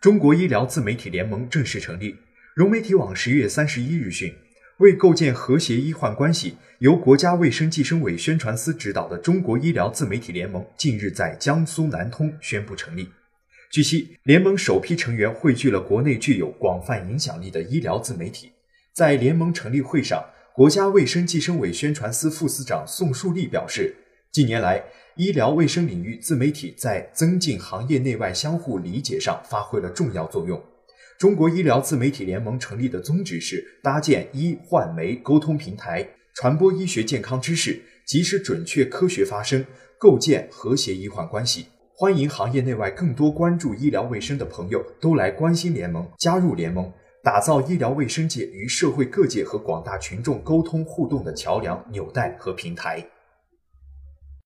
中国医疗自媒体联盟正式成立。融媒体网十月三十一日讯，为构建和谐医患关系，由国家卫生计生委宣传司指导的中国医疗自媒体联盟近日在江苏南通宣布成立。据悉，联盟首批成员汇聚了国内具有广泛影响力的医疗自媒体。在联盟成立会上，国家卫生计生委宣传司副司长宋树立表示，近年来，医疗卫生领域自媒体在增进行业内外相互理解上发挥了重要作用。中国医疗自媒体联盟成立的宗旨是搭建医患媒沟通平台，传播医学健康知识，及时准确科学发声，构建和谐医患关系。欢迎行业内外更多关注医疗卫生的朋友都来关心联盟，加入联盟，打造医疗卫生界与社会各界和广大群众沟通互动的桥梁、纽带和平台。